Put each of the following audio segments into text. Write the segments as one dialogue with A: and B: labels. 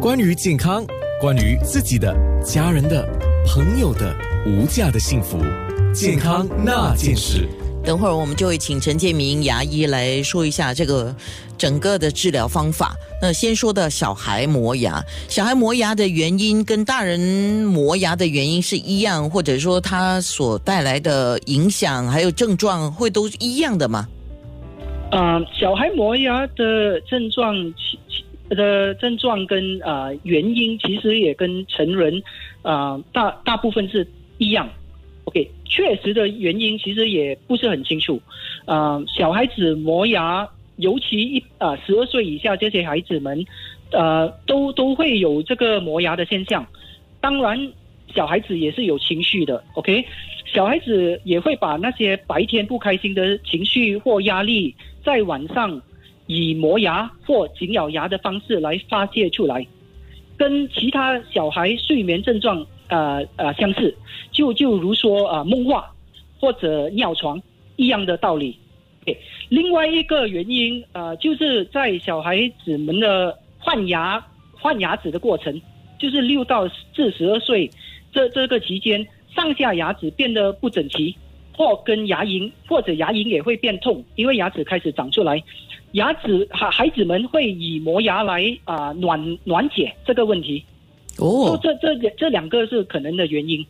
A: 关于健康，关于自己的、家人的、朋友的无价的幸福，健康那件事。
B: 等会儿我们就会请陈建明牙医来说一下这个整个的治疗方法。那先说的小孩磨牙，小孩磨牙的原因跟大人磨牙的原因是一样，或者说它所带来的影响还有症状会都一样的吗？
C: 啊，小孩磨牙的症状的症状跟啊原因其实也跟成人啊大大部分是一样。OK，确实的原因其实也不是很清楚。啊，小孩子磨牙，尤其一啊十二岁以下这些孩子们，呃，都都会有这个磨牙的现象。当然，小孩子也是有情绪的。OK，小孩子也会把那些白天不开心的情绪或压力，在晚上以磨牙或紧咬牙的方式来发泄出来，跟其他小孩睡眠症状。呃呃，相似，就就如说啊，梦话或者尿床一样的道理。另外一个原因呃，就是在小孩子们的换牙换牙齿的过程，就是六到至十二岁这这个期间，上下牙齿变得不整齐，或跟牙龈或者牙龈也会变痛，因为牙齿开始长出来，牙齿孩孩子们会以磨牙来啊暖暖解这个问题。哦，这这这两个是可能的原因，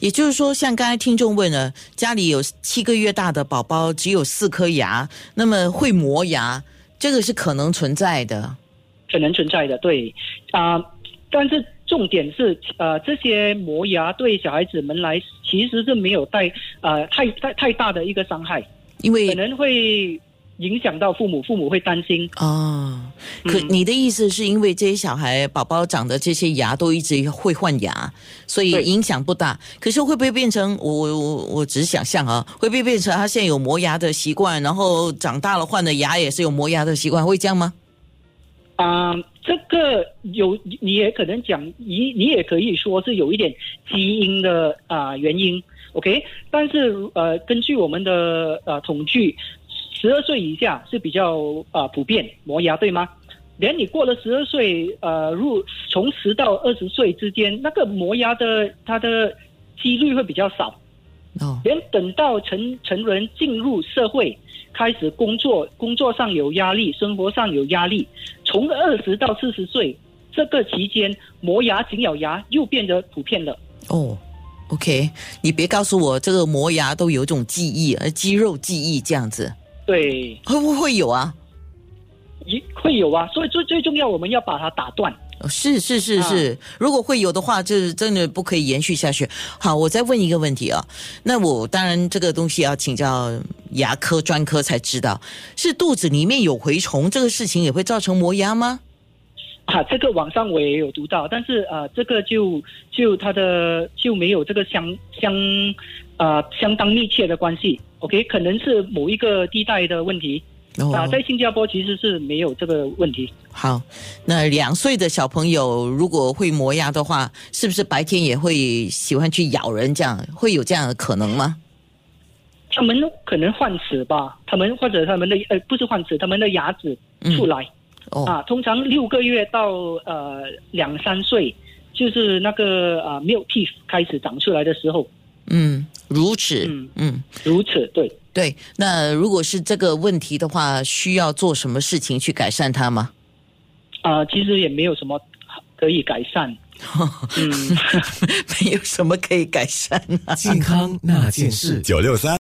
B: 也就是说，像刚才听众问了，家里有七个月大的宝宝，只有四颗牙，那么会磨牙，这个是可能存在的，
C: 可能存在的，对啊，但是重点是，呃，这些磨牙对小孩子们来其实是没有带呃太太太大的一个伤害，
B: 因为
C: 可能会。影响到父母，父母会担心
B: 哦。可你的意思是因为这些小孩宝宝长的这些牙都一直会换牙，所以影响不大。可是会不会变成我我我只是想象啊？会不会变成他现在有磨牙的习惯，然后长大了换的牙也是有磨牙的习惯，会这样吗？
C: 啊，这个有你也可能讲，你你也可以说是有一点基因的啊原因。OK，但是呃，根据我们的呃统计。十二岁以下是比较啊普遍磨牙，对吗？连你过了十二岁，呃，入从十到二十岁之间，那个磨牙的它的几率会比较少。哦。连等到成成人进入社会，开始工作，工作上有压力，生活上有压力，从二十到四十岁这个期间，磨牙、紧咬牙又变得普遍了。哦
B: ，OK，你别告诉我这个磨牙都有种记忆，呃，肌肉记忆这样子。
C: 对，
B: 会不会有啊？
C: 一会有啊，所以最最重要，我们要把它打断。
B: 是是是是，如果会有的话，就是真的不可以延续下去。好，我再问一个问题啊，那我当然这个东西要请教牙科专科才知道，是肚子里面有蛔虫这个事情也会造成磨牙吗？
C: 啊，这个网上我也有读到，但是呃，这个就就它的就没有这个相相啊相当密切的关系。OK，可能是某一个地带的问题啊，在新加坡其实是没有这个问题。
B: 好，那两岁的小朋友如果会磨牙的话，是不是白天也会喜欢去咬人？这样会有这样的可能吗？
C: 他们可能换齿吧，他们或者他们的呃不是换齿，他们的牙齿出来啊，通常六个月到呃两三岁，就是那个啊 milk teeth 开始长出来的时候。
B: 嗯，如此，嗯
C: 嗯，如此，对
B: 对。那如果是这个问题的话，需要做什么事情去改善它吗？
C: 啊，其实也没有什么可以改善。
B: 嗯，没有什么可以改善。
A: 健康那件事，九六三。